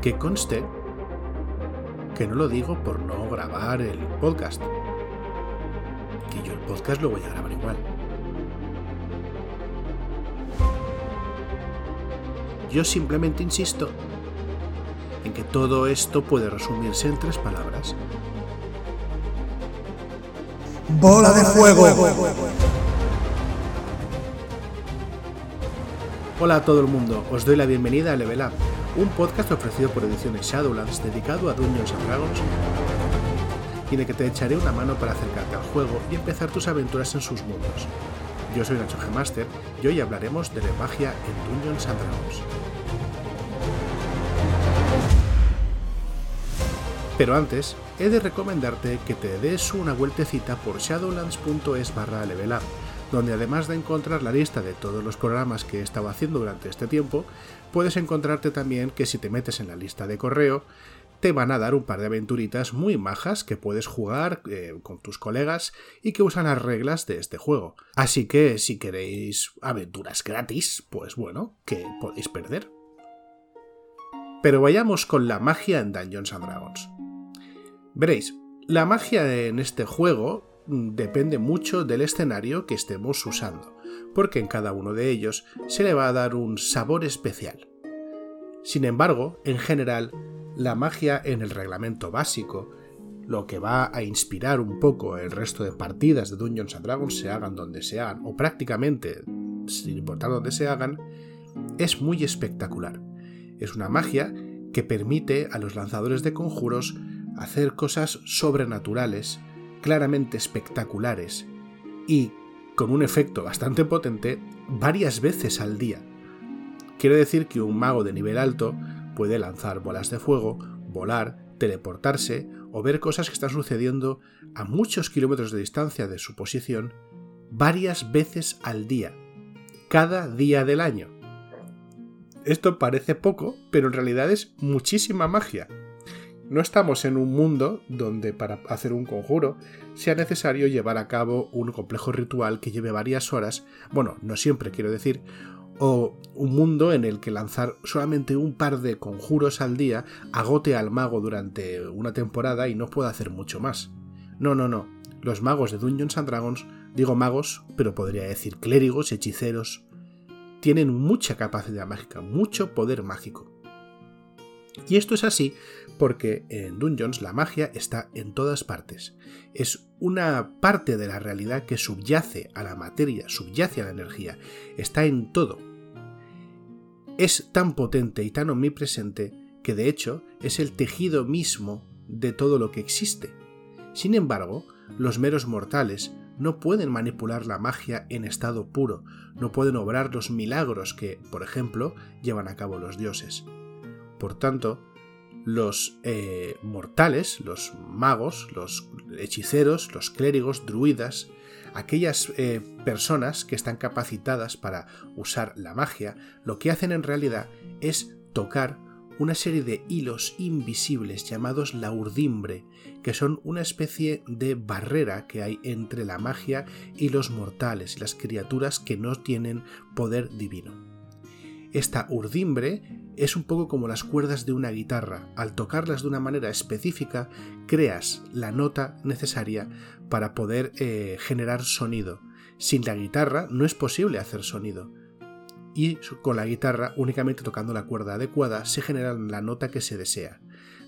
Que conste que no lo digo por no grabar el podcast. Que yo el podcast lo voy a grabar igual. Yo simplemente insisto en que todo esto puede resumirse en tres palabras. Bola de fuego. Hola a todo el mundo, os doy la bienvenida a Level Up, un podcast ofrecido por Ediciones Shadowlands dedicado a Dungeons Dragons y en el que te echaré una mano para acercarte al juego y empezar tus aventuras en sus mundos. Yo soy Nacho G-Master y hoy hablaremos de la magia en Dungeons and Dragons. Pero antes, he de recomendarte que te des una vueltecita por shadowlands.es barra level up, donde además de encontrar la lista de todos los programas que he estado haciendo durante este tiempo, puedes encontrarte también que si te metes en la lista de correo, te van a dar un par de aventuritas muy majas que puedes jugar eh, con tus colegas y que usan las reglas de este juego. Así que si queréis aventuras gratis, pues bueno, que podéis perder. Pero vayamos con la magia en Dungeons and Dragons. Veréis, la magia en este juego depende mucho del escenario que estemos usando, porque en cada uno de ellos se le va a dar un sabor especial. Sin embargo, en general, la magia en el reglamento básico, lo que va a inspirar un poco el resto de partidas de Dungeons Dragons, se hagan donde se hagan, o prácticamente sin importar dónde se hagan, es muy espectacular. Es una magia que permite a los lanzadores de conjuros hacer cosas sobrenaturales, claramente espectaculares y con un efecto bastante potente varias veces al día. Quiero decir que un mago de nivel alto puede lanzar bolas de fuego, volar, teleportarse o ver cosas que están sucediendo a muchos kilómetros de distancia de su posición varias veces al día, cada día del año. Esto parece poco, pero en realidad es muchísima magia. No estamos en un mundo donde para hacer un conjuro sea necesario llevar a cabo un complejo ritual que lleve varias horas, bueno, no siempre quiero decir, o un mundo en el que lanzar solamente un par de conjuros al día agote al mago durante una temporada y no pueda hacer mucho más. No, no, no. Los magos de Dungeons and Dragons, digo magos, pero podría decir clérigos, hechiceros, tienen mucha capacidad mágica, mucho poder mágico. Y esto es así porque en Dungeons la magia está en todas partes. Es una parte de la realidad que subyace a la materia, subyace a la energía, está en todo. Es tan potente y tan omnipresente que de hecho es el tejido mismo de todo lo que existe. Sin embargo, los meros mortales no pueden manipular la magia en estado puro, no pueden obrar los milagros que, por ejemplo, llevan a cabo los dioses. Por tanto, los eh, mortales, los magos, los hechiceros, los clérigos, druidas, aquellas eh, personas que están capacitadas para usar la magia, lo que hacen en realidad es tocar una serie de hilos invisibles llamados la urdimbre, que son una especie de barrera que hay entre la magia y los mortales las criaturas que no tienen poder divino. Esta urdimbre es un poco como las cuerdas de una guitarra. Al tocarlas de una manera específica, creas la nota necesaria para poder eh, generar sonido. Sin la guitarra no es posible hacer sonido. Y con la guitarra, únicamente tocando la cuerda adecuada, se genera la nota que se desea.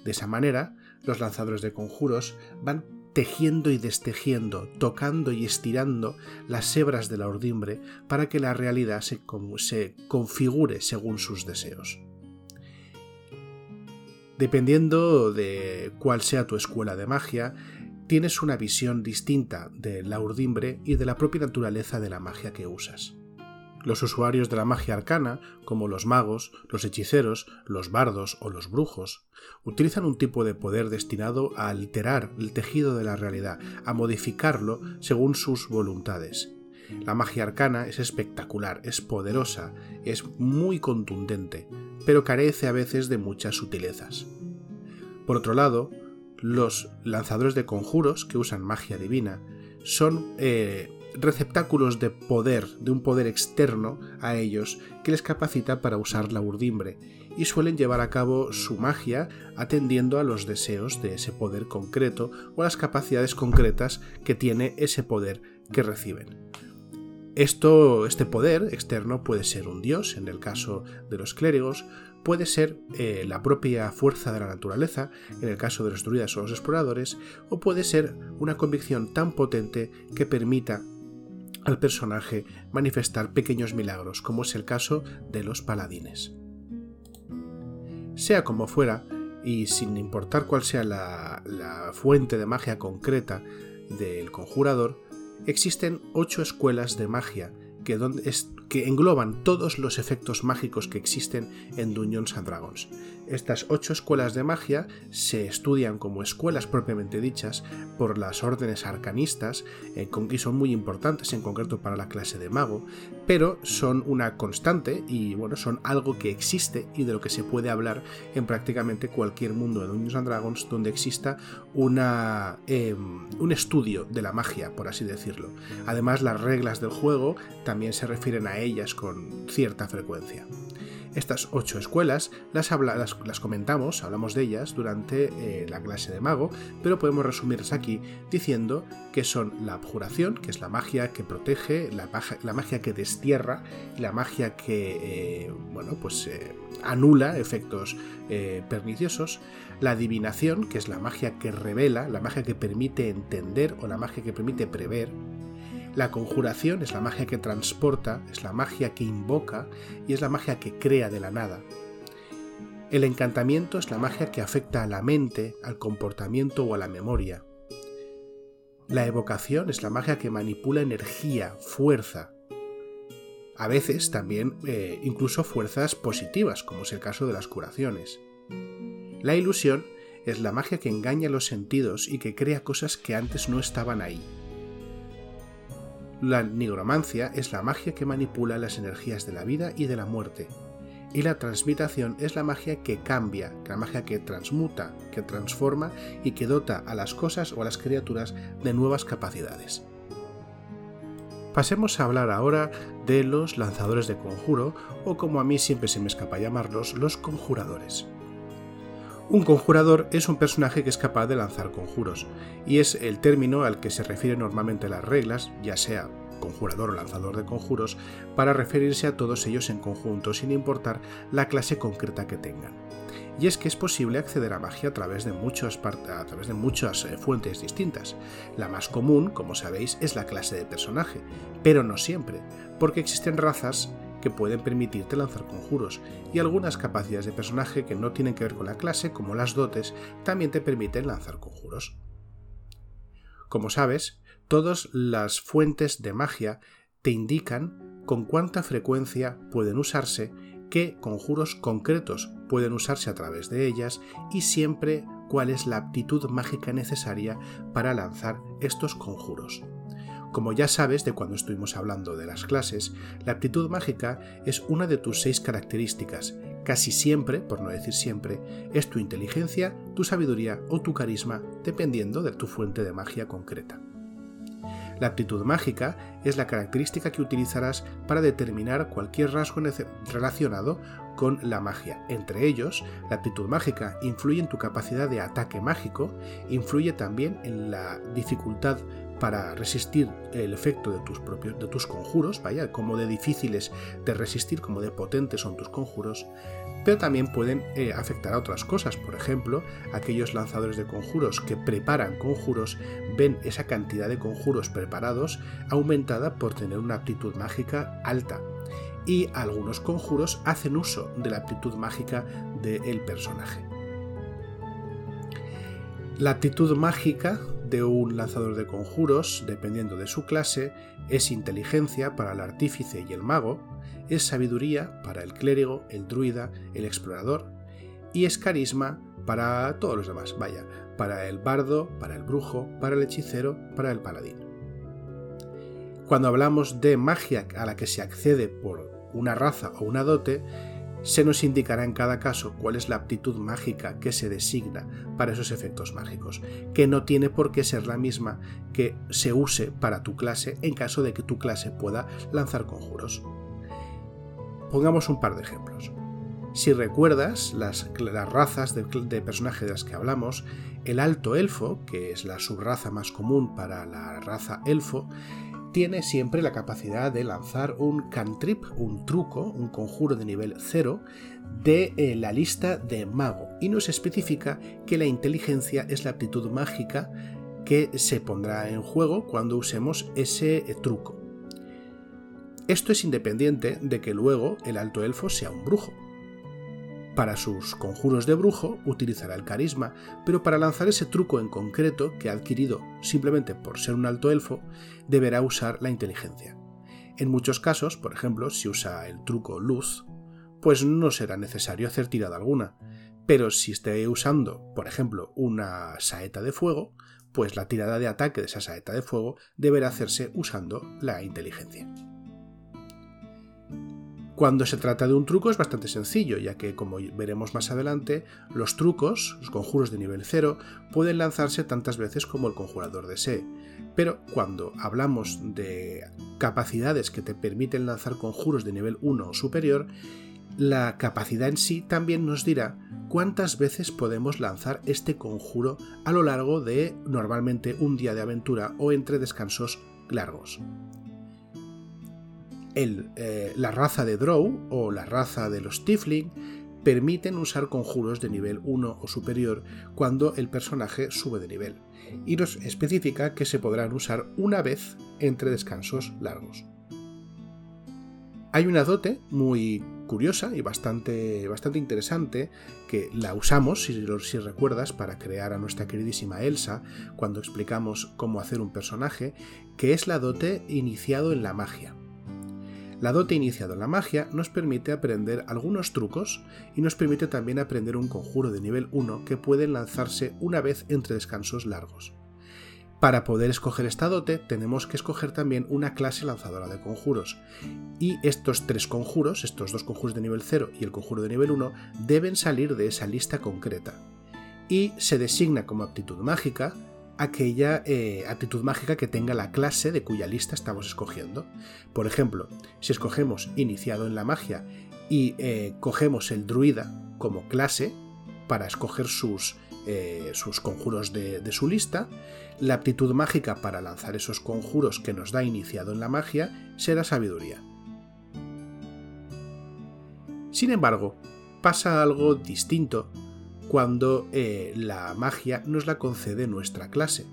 De esa manera, los lanzadores de conjuros van tejiendo y destejiendo, tocando y estirando las hebras de la urdimbre para que la realidad se, se configure según sus deseos. Dependiendo de cuál sea tu escuela de magia, tienes una visión distinta de la urdimbre y de la propia naturaleza de la magia que usas. Los usuarios de la magia arcana, como los magos, los hechiceros, los bardos o los brujos, utilizan un tipo de poder destinado a alterar el tejido de la realidad, a modificarlo según sus voluntades. La magia arcana es espectacular, es poderosa, es muy contundente, pero carece a veces de muchas sutilezas. Por otro lado, los lanzadores de conjuros que usan magia divina son eh, receptáculos de poder, de un poder externo a ellos que les capacita para usar la urdimbre y suelen llevar a cabo su magia atendiendo a los deseos de ese poder concreto o a las capacidades concretas que tiene ese poder que reciben. Esto, este poder externo puede ser un dios, en el caso de los clérigos, puede ser eh, la propia fuerza de la naturaleza, en el caso de los druidas o los exploradores, o puede ser una convicción tan potente que permita al personaje manifestar pequeños milagros, como es el caso de los paladines. Sea como fuera, y sin importar cuál sea la, fuente de magia concreta del conjurador, existen ocho escuelas de magia que, donde es, que engloban todos los efectos mágicos que existen en Dungeons and Dragons. Estas ocho escuelas de magia se estudian como escuelas propiamente dichas por las órdenes arcanistas eh, y son muy importantes en concreto para la clase de mago, pero son una constante y bueno, son algo que existe y de lo que se puede hablar en prácticamente cualquier mundo de Dungeons and Dragons donde exista una, em, un estudio de la magia, por así decirlo. Además, las reglas del juego también se refieren a ellas con cierta frecuencia. Estas ocho escuelas las, las, comentamos, hablamos de ellas durante eh, la clase de mago, pero podemos resumirlas aquí diciendo que son la abjuración, que es la magia que protege, la, magia que destierra, la magia que eh, bueno, pues, eh, anula efectos perniciosos, la adivinación, que es la magia que revela, la magia que permite entender o la magia que permite prever, la conjuración es la magia que transporta, es la magia que invoca y es la magia que crea de la nada. El encantamiento es la magia que afecta a la mente, al comportamiento o a la memoria. La evocación es la magia que manipula energía, fuerza. A veces también eh, incluso fuerzas positivas, como es el caso de las curaciones. La ilusión es la magia que engaña los sentidos y que crea cosas que antes no estaban ahí. La nigromancia es la magia que manipula las energías de la vida y de la muerte. Y la transmutación es la magia que cambia, la magia que transmuta, que transforma y que dota a las cosas o a las criaturas de nuevas capacidades. Pasemos a hablar ahora de los lanzadores de conjuro, o como a mí siempre se me escapa llamarlos, los conjuradores. Un conjurador es un personaje que es capaz de lanzar conjuros, y es el término al que se refieren normalmente las reglas, ya sea conjurador o lanzador de conjuros, para referirse a todos ellos en conjunto, sin importar la clase concreta que tengan. Y es que es posible acceder a magia a través de, a través de muchas eh, fuentes distintas. La más común, como sabéis, es la clase de personaje, pero no siempre, porque existen razas que pueden permitirte lanzar conjuros, y algunas capacidades de personaje que no tienen que ver con la clase, como las dotes, también te permiten lanzar conjuros. Como sabes, todas las fuentes de magia te indican con cuánta frecuencia pueden usarse, qué conjuros concretos pueden usarse a través de ellas y siempre cuál es la aptitud mágica necesaria para lanzar estos conjuros. Como ya sabes de cuando estuvimos hablando de las clases, la aptitud mágica es una de tus seis características. Casi siempre, por no decir siempre, es tu inteligencia, tu sabiduría o tu carisma, dependiendo de tu fuente de magia concreta. La aptitud mágica es la característica que utilizarás para determinar cualquier rasgo relacionado con la magia. Entre ellos, la aptitud mágica influye en tu capacidad de ataque mágico, influye también en la dificultad para resistir el efecto de tus propios de tus conjuros, vaya, como de difíciles de resistir, como de potentes son tus conjuros, pero también pueden eh, afectar a otras cosas. Por ejemplo, aquellos lanzadores de conjuros que preparan conjuros ven esa cantidad de conjuros preparados aumentada por tener una aptitud mágica alta. Y algunos conjuros hacen uso de la aptitud mágica del personaje. La aptitud mágica de un lanzador de conjuros, dependiendo de su clase, es inteligencia para el artífice y el mago, es sabiduría para el clérigo, el druida, el explorador, y es carisma para todos los demás, vaya, para el bardo, para el brujo, para el hechicero, para el paladín. Cuando hablamos de magia a la que se accede por una raza o una dote, Se nos indicará en cada caso cuál es la aptitud mágica que se designa para esos efectos mágicos, que no tiene por qué ser la misma que se use para tu clase en caso de que tu clase pueda lanzar conjuros. Pongamos un par de ejemplos. Si recuerdas las, razas de, de personajes de las que hablamos, el alto elfo, que es la subraza más común para la raza elfo, tiene siempre la capacidad de lanzar un cantrip, un truco, un conjuro de nivel 0 de eh, la lista de mago y nos especifica que la inteligencia es la aptitud mágica que se pondrá en juego cuando usemos ese eh, truco. Esto es independiente de que luego el alto elfo sea un brujo. Para sus conjuros de brujo utilizará el carisma, pero para lanzar ese truco en concreto que ha adquirido simplemente por ser un alto elfo, deberá usar la inteligencia. En muchos casos, por ejemplo, si usa el truco luz, pues no será necesario hacer tirada alguna, pero si esté usando, por ejemplo, una saeta de fuego, pues la tirada de ataque de esa saeta de fuego deberá hacerse usando la inteligencia. Cuando se trata de un truco es bastante sencillo, ya que, como veremos más adelante, los trucos, los conjuros de nivel 0, pueden lanzarse tantas veces como el conjurador desee. Pero cuando hablamos de capacidades que te permiten lanzar conjuros de nivel 1 o superior, la capacidad en sí también nos dirá cuántas veces podemos lanzar este conjuro a lo largo de normalmente un día de aventura o entre descansos largos. Eh, la raza de Drow o la raza de los Tifling permiten usar conjuros de nivel 1 o superior cuando el personaje sube de nivel, y nos especifica que se podrán usar una vez entre descansos largos. Hay una dote muy curiosa y bastante, interesante que la usamos, si, si recuerdas, para crear a nuestra queridísima Elsa cuando explicamos cómo hacer un personaje, que es la dote iniciado en la magia. La dote iniciado en la magia nos permite aprender algunos trucos y nos permite también aprender un conjuro de nivel 1 que puede lanzarse una vez entre descansos largos. Para poder escoger esta dote tenemos que escoger también una clase lanzadora de conjuros. Y estos tres conjuros, estos dos conjuros de nivel 0 y el conjuro de nivel 1, deben salir de esa lista concreta. Y se designa como aptitud mágica aquella eh, actitud mágica que tenga la clase de cuya lista estamos escogiendo. Por ejemplo, si escogemos iniciado en la magia y eh, cogemos el druida como clase para escoger sus, eh, sus conjuros de, de, su lista, la aptitud mágica para lanzar esos conjuros que nos da iniciado en la magia será sabiduría. Sin embargo, pasa algo distinto cuando eh, la magia nos la concede nuestra clase,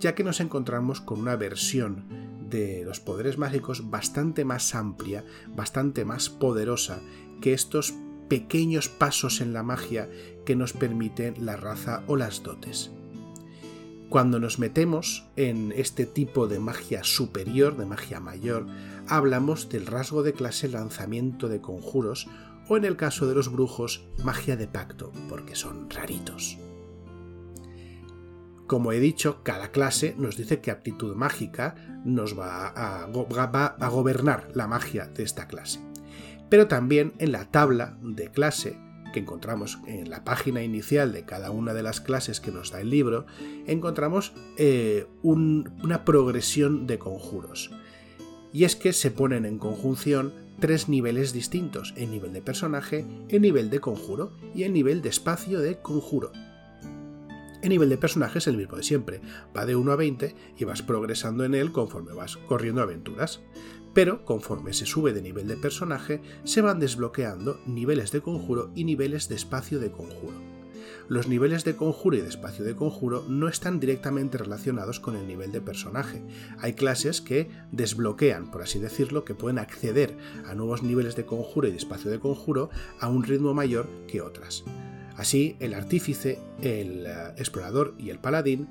ya que nos encontramos con una versión de los poderes mágicos bastante más amplia, bastante más poderosa que estos pequeños pasos en la magia que nos permiten la raza o las dotes. Cuando nos metemos en este tipo de magia superior, de magia mayor, hablamos del rasgo de clase lanzamiento de conjuros o en el caso de los brujos, magia de pacto, porque son raritos. Como he dicho, cada clase nos dice qué aptitud mágica nos va a, gobernar la magia de esta clase. Pero también en la tabla de clase que encontramos en la página inicial de cada una de las clases que nos da el libro, encontramos eh, una progresión de conjuros. Y es que se ponen en conjunción tres niveles distintos, el nivel de personaje, el nivel de conjuro y el nivel de espacio de conjuro. El nivel de personaje es el mismo de siempre, va de 1 a 20 y vas progresando en él conforme vas corriendo aventuras. Pero conforme se sube de nivel de personaje, se van desbloqueando niveles de conjuro y niveles de espacio de conjuro los niveles de conjuro y de espacio de conjuro no están directamente relacionados con el nivel de personaje. Hay clases que desbloquean, por así decirlo, que pueden acceder a nuevos niveles de conjuro y de espacio de conjuro a un ritmo mayor que otras. Así, el artífice, el eh, explorador y el paladín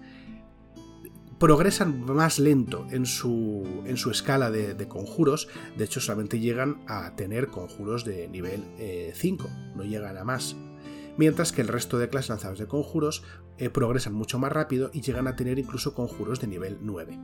progresan más lento en su, en su escala de, conjuros, de hecho solamente llegan a tener conjuros de nivel 5, eh, no llegan a más mientras que el resto de clases lanzadas de conjuros eh, progresan mucho más rápido y llegan a tener incluso conjuros de nivel 9.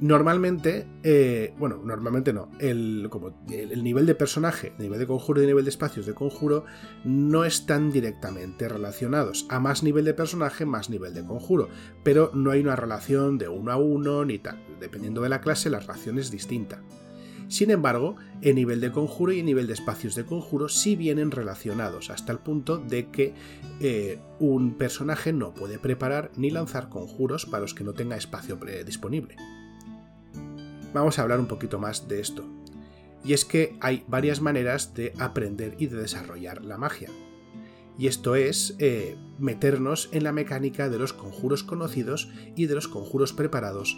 Normalmente, eh, bueno, normalmente no, el, como el, nivel de personaje, el nivel de conjuro y el nivel de espacios de conjuro no están directamente relacionados. A más nivel de personaje, más nivel de conjuro, pero no hay una relación de uno a uno ni tal. Dependiendo de la clase, la relación es distinta. Sin embargo, el nivel de conjuro y el nivel de espacios de conjuro sí vienen relacionados, hasta el punto de que eh, un personaje no puede preparar ni lanzar conjuros para los que no tenga espacio disponible. Vamos a hablar un poquito más de esto. Y es que hay varias maneras de aprender y de desarrollar la magia. Y esto es eh, meternos en la mecánica de los conjuros conocidos y de los conjuros preparados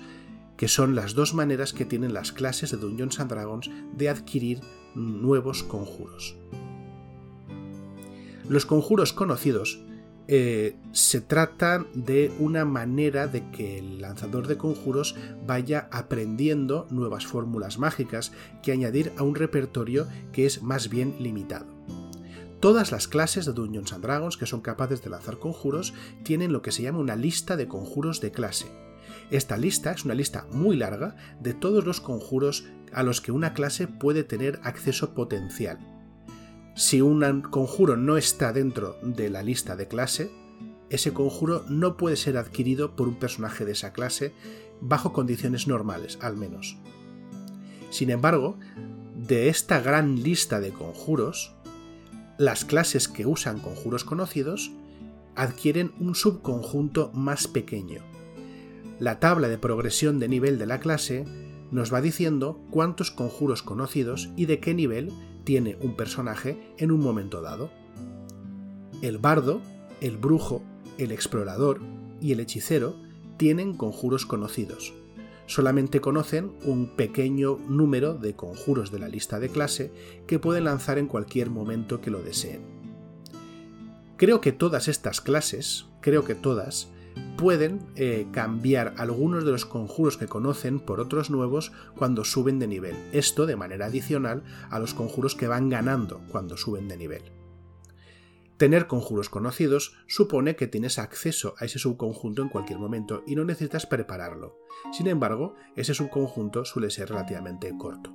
que son las dos maneras que tienen las clases de Dungeons and Dragons de adquirir nuevos conjuros. Los conjuros conocidos eh, se tratan de una manera de que el lanzador de conjuros vaya aprendiendo nuevas fórmulas mágicas que añadir a un repertorio que es más bien limitado. Todas las clases de Dungeons and Dragons que son capaces de lanzar conjuros tienen lo que se llama una lista de conjuros de clase, esta lista es una lista muy larga de todos los conjuros a los que una clase puede tener acceso potencial. Si un conjuro no está dentro de la lista de clase, ese conjuro no puede ser adquirido por un personaje de esa clase bajo condiciones normales, al menos. Sin embargo, de esta gran lista de conjuros, las clases que usan conjuros conocidos adquieren un subconjunto más pequeño, la tabla de progresión de nivel de la clase nos va diciendo cuántos conjuros conocidos y de qué nivel tiene un personaje en un momento dado. El bardo, el brujo, el explorador y el hechicero tienen conjuros conocidos. Solamente conocen un pequeño número de conjuros de la lista de clase que pueden lanzar en cualquier momento que lo deseen. Creo que todas estas clases, creo que todas, pueden eh, cambiar algunos de los conjuros que conocen por otros nuevos cuando suben de nivel. Esto de manera adicional a los conjuros que van ganando cuando suben de nivel. Tener conjuros conocidos supone que tienes acceso a ese subconjunto en cualquier momento y no necesitas prepararlo. Sin embargo, ese subconjunto suele ser relativamente corto.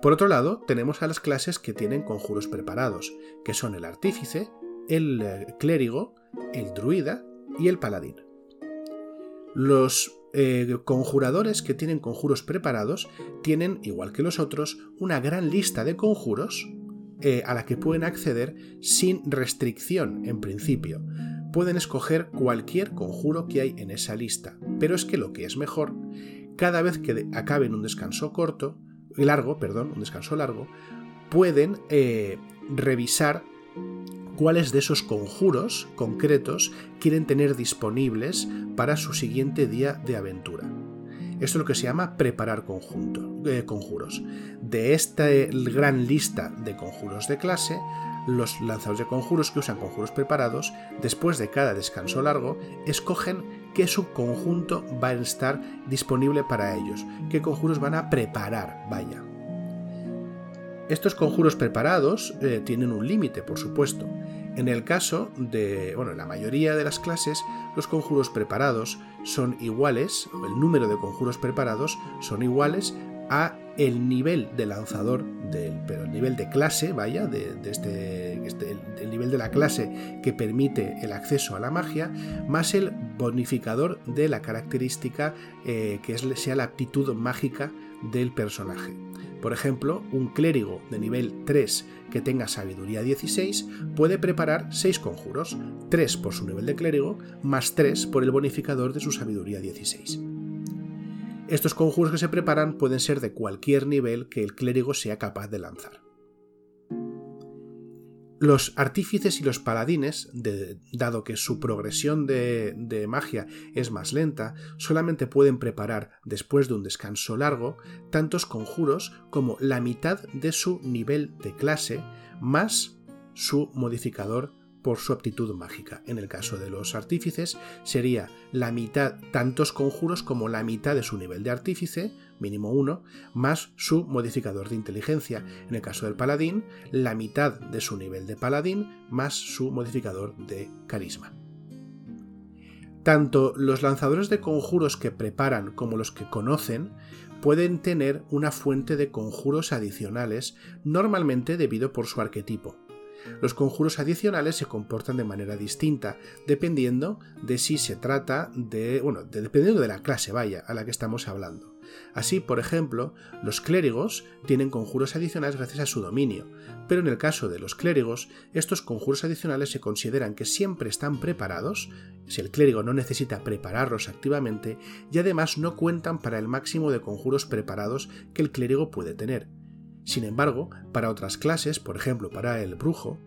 Por otro lado, tenemos a las clases que tienen conjuros preparados, que son el artífice, el eh, clérigo, el druida y el paladín. Los eh, conjuradores que tienen conjuros preparados tienen, igual que los otros, una gran lista de conjuros eh, a la que pueden acceder sin restricción en principio. Pueden escoger cualquier conjuro que hay en esa lista, pero es que lo que es mejor, cada vez que acaben un descanso corto, largo, perdón, un descanso largo, pueden revisar cuáles de esos conjuros concretos quieren tener disponibles para su siguiente día de aventura. Esto es lo que se llama preparar eh, conjuros. De esta gran lista de conjuros de clase, los lanzadores de conjuros que usan conjuros preparados, después de cada descanso largo, escogen qué subconjunto va a estar disponible para ellos, qué conjuros van a preparar, vaya. Estos conjuros preparados eh, tienen un límite, por supuesto. En el caso de, bueno, en la mayoría de las clases, los conjuros preparados son iguales, o el número de conjuros preparados son iguales a el nivel de lanzador del, pero el nivel de clase, vaya, de, este, este el, nivel de la clase que permite el acceso a la magia, más el bonificador de la característica eh, que es, sea la aptitud mágica del personaje. Por ejemplo, un clérigo de nivel 3 que tenga sabiduría 16 puede preparar 6 conjuros, 3 por su nivel de clérigo, más 3 por el bonificador de su sabiduría 16. Estos conjuros que se preparan pueden ser de cualquier nivel que el clérigo sea capaz de lanzar. Los artífices y los paladines, dado que su progresión de, de, magia es más lenta, solamente pueden preparar, después de un descanso largo, tantos conjuros como la mitad de su nivel de clase más su modificador por su aptitud mágica. En el caso de los artífices sería la mitad, tantos conjuros como la mitad de su nivel de artífice, mínimo uno, más su modificador de inteligencia. En el caso del paladín, la mitad de su nivel de paladín más su modificador de carisma. Tanto los lanzadores de conjuros que preparan como los que conocen pueden tener una fuente de conjuros adicionales, normalmente debido por su arquetipo. Los conjuros adicionales se comportan de manera distinta, dependiendo de si se trata de. bueno, dependiendo de la clase, vaya, a la que estamos hablando. Así, por ejemplo, los clérigos tienen conjuros adicionales gracias a su dominio, pero en el caso de los clérigos, estos conjuros adicionales se consideran que siempre están preparados, si el clérigo no necesita prepararlos activamente, y además no cuentan para el máximo de conjuros preparados que el clérigo puede tener. Sin embargo, para otras clases, por ejemplo para el brujo,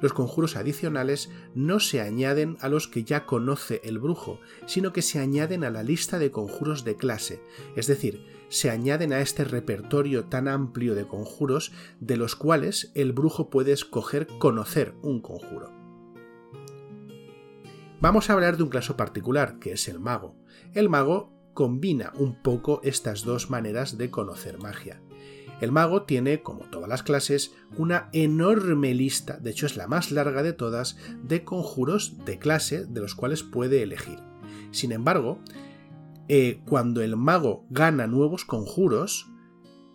los conjuros adicionales no se añaden a los que ya conoce el brujo, sino que se añaden a la lista de conjuros de clase, es decir, se añaden a este repertorio tan amplio de conjuros de los cuales el brujo puede escoger conocer un conjuro. Vamos a hablar de un caso particular, que es el mago. El mago combina un poco estas dos maneras de conocer magia. El mago tiene, como todas las clases, una enorme lista, de hecho es la más larga de todas, de conjuros de clase de los cuales puede elegir. Sin embargo, eh, cuando el mago gana nuevos conjuros,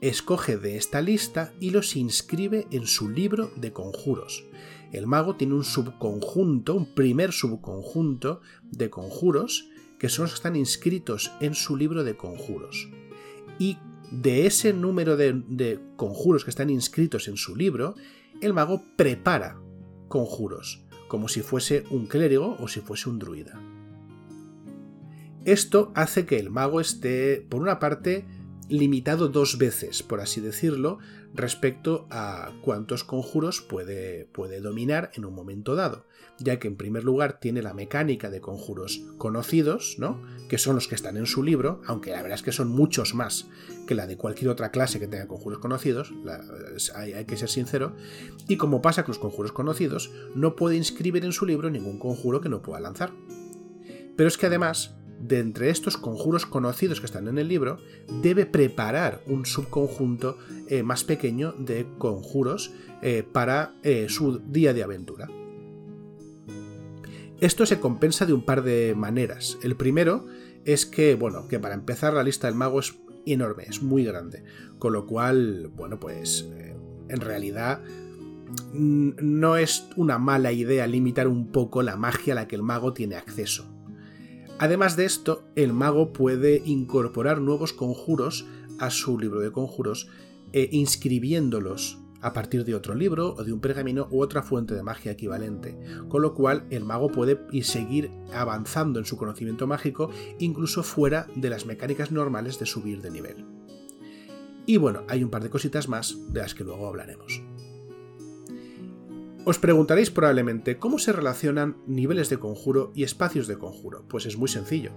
escoge de esta lista y los inscribe en su libro de conjuros. El mago tiene un subconjunto, un primer subconjunto de conjuros que son los que están inscritos en su libro de conjuros. Y de ese número de, conjuros que están inscritos en su libro, el mago prepara conjuros, como si fuese un clérigo o si fuese un druida. Esto hace que el mago esté, por una parte, limitado dos veces, por así decirlo, respecto a cuántos conjuros puede, puede, dominar en un momento dado, ya que en primer lugar tiene la mecánica de conjuros conocidos, ¿no? que son los que están en su libro, aunque la verdad es que son muchos más que la de cualquier otra clase que tenga conjuros conocidos, hay, que ser sincero, y como pasa con los conjuros conocidos, no puede inscribir en su libro ningún conjuro que no pueda lanzar. Pero es que además de entre estos conjuros conocidos que están en el libro, debe preparar un subconjunto eh, más pequeño de conjuros eh, para eh, su día de aventura. Esto se compensa de un par de maneras. El primero es que, bueno, que para empezar la lista del mago es enorme, es muy grande. Con lo cual, bueno, pues en realidad mm, no es una mala idea limitar un poco la magia a la que el mago tiene acceso. Además de esto, el mago puede incorporar nuevos conjuros a su libro de conjuros e inscribiéndolos a partir de otro libro o de un pergamino u otra fuente de magia equivalente, con lo cual el mago puede seguir avanzando en su conocimiento mágico incluso fuera de las mecánicas normales de subir de nivel. Y bueno, hay un par de cositas más de las que luego hablaremos. Os preguntaréis probablemente cómo se relacionan niveles de conjuro y espacios de conjuro. Pues es muy sencillo.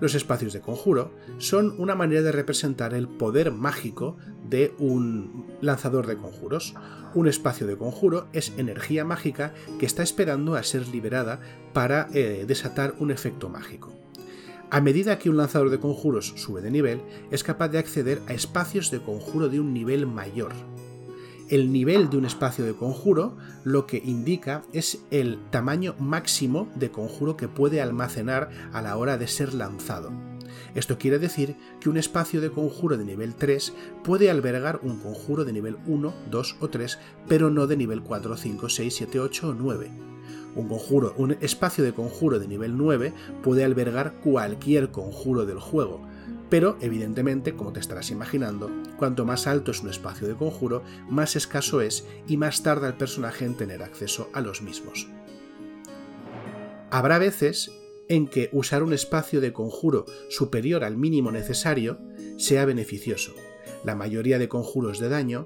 Los espacios de conjuro son una manera de representar el poder mágico de un lanzador de conjuros. Un espacio de conjuro es energía mágica que está esperando a ser liberada para eh, desatar un efecto mágico. A medida que un lanzador de conjuros sube de nivel, es capaz de acceder a espacios de conjuro de un nivel mayor el nivel de un espacio de conjuro lo que indica es el tamaño máximo de conjuro que puede almacenar a la hora de ser lanzado. Esto quiere decir que un espacio de conjuro de nivel 3 puede albergar un conjuro de nivel 1, 2 o 3, pero no de nivel 4, 5, 6, 7, 8 o 9. Un conjuro, un espacio de conjuro de nivel 9 puede albergar cualquier conjuro del juego, pero, evidentemente, como te estarás imaginando, cuanto más alto es un espacio de conjuro, más escaso es y más tarda el personaje en tener acceso a los mismos. Habrá veces en que usar un espacio de conjuro superior al mínimo necesario sea beneficioso. La mayoría de conjuros de daño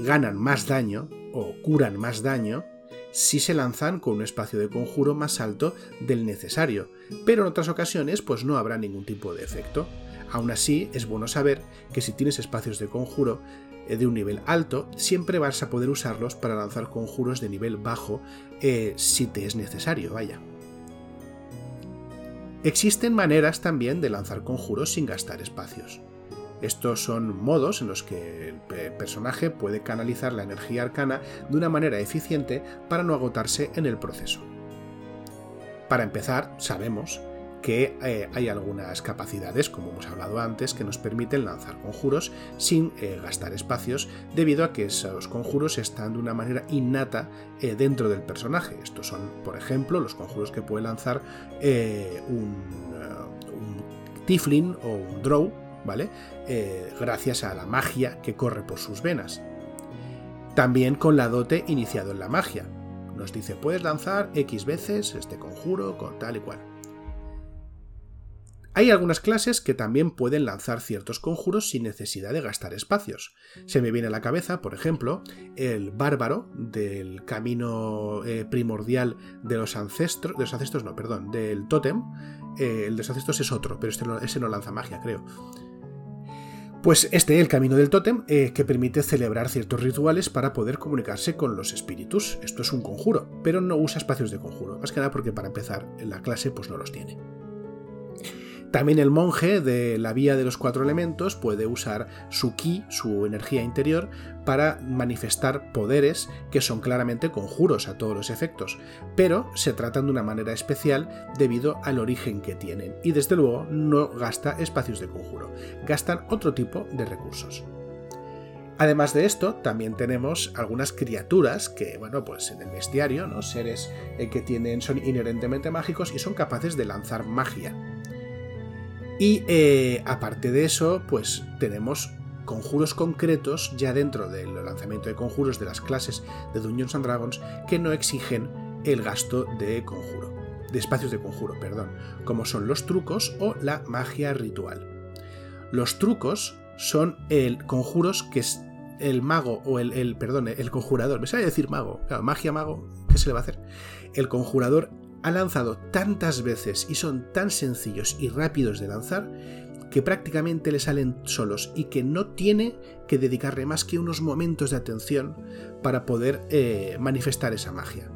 ganan más daño o curan más daño si se lanzan con un espacio de conjuro más alto del necesario, pero en otras ocasiones pues no habrá ningún tipo de efecto. Aún así, es bueno saber que si tienes espacios de conjuro eh, de un nivel alto, siempre vas a poder usarlos para lanzar conjuros de nivel bajo eh, si te es necesario, vaya. Existen maneras también de lanzar conjuros sin gastar espacios. Estos son modos en los que el personaje puede canalizar la energía arcana de una manera eficiente para no agotarse en el proceso. Para empezar, sabemos que eh, hay algunas capacidades, como hemos hablado antes, que nos permiten lanzar conjuros sin eh, gastar espacios, debido a que esos conjuros están de una manera innata eh, dentro del personaje. Estos son, por ejemplo, los conjuros que puede lanzar un, un Tiflin o un Drow, ¿vale? gracias a la magia que corre por sus venas. También con la dote iniciado en la magia. Nos dice, puedes lanzar X veces este conjuro con tal y cual. Hay algunas clases que también pueden lanzar ciertos conjuros sin necesidad de gastar espacios. Se me viene a la cabeza, por ejemplo, el bárbaro del camino eh, primordial de los ancestros, de los ancestros no, perdón, del tótem. Eh, el de los ancestros es otro, pero este ese no lanza magia, creo. Pues este, el camino del tótem, eh, que permite celebrar ciertos rituales para poder comunicarse con los espíritus. Esto es un conjuro, pero no usa espacios de conjuro, más que nada porque para empezar la clase pues no los tiene. También el monje de la vía de los cuatro elementos puede usar su ki, su energía interior, para manifestar poderes que son claramente conjuros a todos los efectos, pero se tratan de una manera especial debido al origen que tienen y desde luego no gasta espacios de conjuro, gastan otro tipo de recursos. Además de esto, también tenemos algunas criaturas que, bueno, pues en el bestiario, ¿no? Seres eh, que tienen, son inherentemente mágicos y son capaces de lanzar magia. Y eh, aparte de eso, pues tenemos conjuros concretos ya dentro del lanzamiento de conjuros de las clases de Dungeons and Dragons que no exigen el gasto de conjuro, de espacios de conjuro, perdón, como son los trucos o la magia ritual. Los trucos son el conjuros que es el mago o el, el perdón, el conjurador, me sabe decir mago, claro, magia mago, ¿qué se le va a hacer? El conjurador ha lanzado tantas veces y son tan sencillos y rápidos de lanzar que prácticamente le salen solos y que no tiene que dedicarle más que unos momentos de atención para poder eh, manifestar esa magia.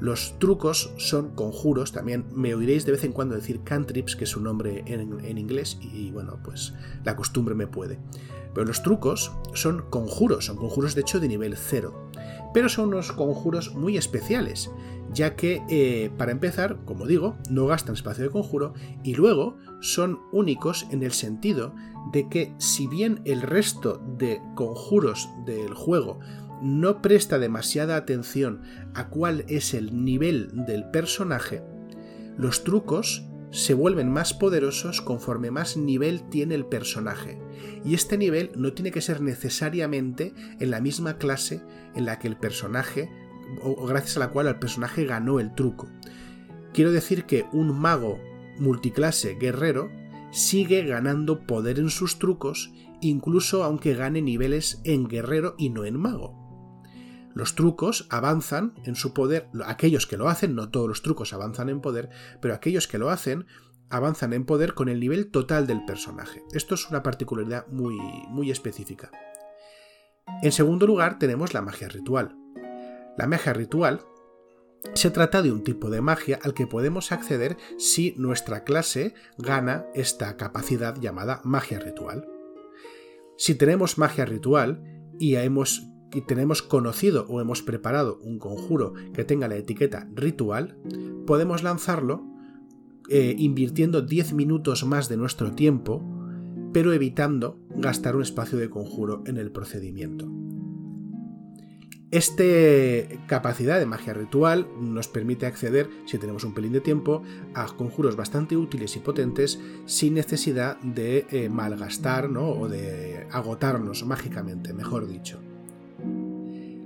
Los trucos son conjuros, también me oiréis de vez en cuando decir cantrips, que es un nombre en, inglés, y bueno, pues la costumbre me puede. Pero los trucos son conjuros, son conjuros de hecho de nivel 0, pero son unos conjuros muy especiales, ya que, eh, para empezar, como digo, no gastan espacio de conjuro y luego son únicos en el sentido de que si bien el resto de conjuros del juego no presta demasiada atención a cuál es el nivel del personaje, los trucos se vuelven más poderosos conforme más nivel tiene el personaje. Y este nivel no tiene que ser necesariamente en la misma clase en la que el personaje o gracias a la cual el personaje ganó el truco. Quiero decir que un mago multiclase guerrero sigue ganando poder en sus trucos, incluso aunque gane niveles en guerrero y no en mago. Los trucos avanzan en su poder, aquellos que lo hacen, no todos los trucos avanzan en poder, pero aquellos que lo hacen avanzan en poder con el nivel total del personaje. Esto es una particularidad muy, muy específica. En segundo lugar tenemos la magia ritual. La magia ritual se trata de un tipo de magia al que podemos acceder si nuestra clase gana esta capacidad llamada magia ritual. Si tenemos magia ritual y, hemos, tenemos conocido o hemos preparado un conjuro que tenga la etiqueta ritual, podemos lanzarlo eh, invirtiendo 10 minutos más de nuestro tiempo, pero evitando gastar un espacio de conjuro en el procedimiento. Esta capacidad de magia ritual nos permite acceder, si tenemos un pelín de tiempo, a conjuros bastante útiles y potentes sin necesidad de eh, malgastar o de agotarnos mágicamente, mejor dicho.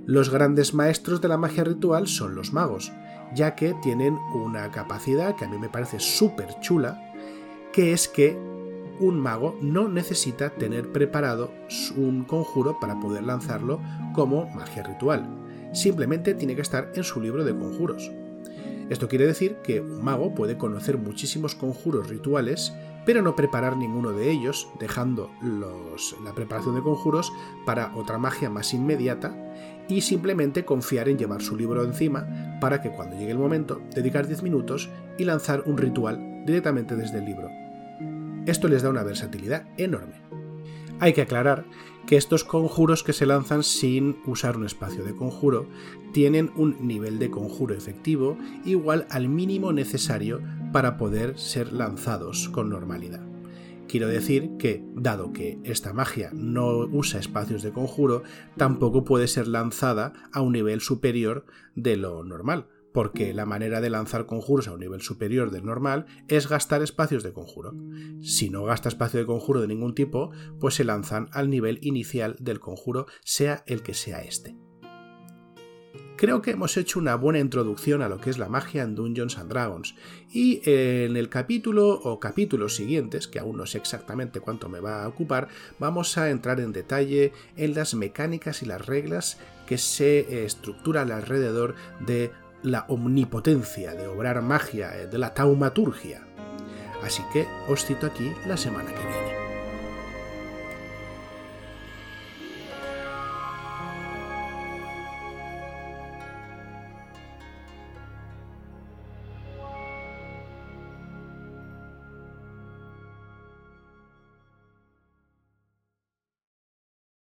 Los grandes maestros de la magia ritual son los magos, ya que tienen una capacidad que a mí me parece súper chula, que es que un mago no necesita tener preparado un conjuro para poder lanzarlo como magia ritual. Simplemente tiene que estar en su libro de conjuros. Esto quiere decir que un mago puede conocer muchísimos conjuros rituales, pero no preparar ninguno de ellos, dejando la preparación de conjuros para otra magia más inmediata y simplemente confiar en llevar su libro encima para que cuando llegue el momento dedicar 10 minutos y lanzar un ritual directamente desde el libro. Esto les da una versatilidad enorme. Hay que aclarar que estos conjuros que se lanzan sin usar un espacio de conjuro tienen un nivel de conjuro efectivo igual al mínimo necesario para poder ser lanzados con normalidad. Quiero decir que, dado que esta magia no usa espacios de conjuro, tampoco puede ser lanzada a un nivel superior de lo normal, porque la manera de lanzar conjuros a un nivel superior del normal es gastar espacios de conjuro. Si no gasta espacio de conjuro de ningún tipo, pues se lanzan al nivel inicial del conjuro, sea el que sea este. Creo que hemos hecho una buena introducción a lo que es la magia en Dungeons and Dragons y en el capítulo o capítulos siguientes, que aún no sé exactamente cuánto me va a ocupar, vamos a entrar en detalle en las mecánicas y las reglas que se estructuran alrededor de la omnipotencia de obrar magia, de la taumaturgia. Así que os cito aquí la semana que viene.